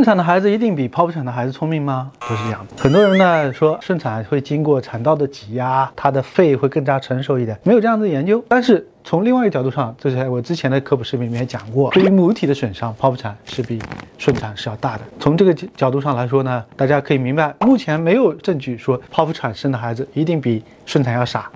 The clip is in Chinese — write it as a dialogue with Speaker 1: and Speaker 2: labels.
Speaker 1: 顺产的孩子一定比剖腹产的孩子聪明吗？不是这样的。很多人呢说顺产会经过产道的挤压，他的肺会更加成熟一点，没有这样的研究。但是从另外一个角度上，就是我之前的科普视频里面讲过，对于母体的损伤，剖腹产是比顺产是要大的。从这个角度上来说呢，大家可以明白，目前没有证据说剖腹产生的孩子一定比顺产要傻。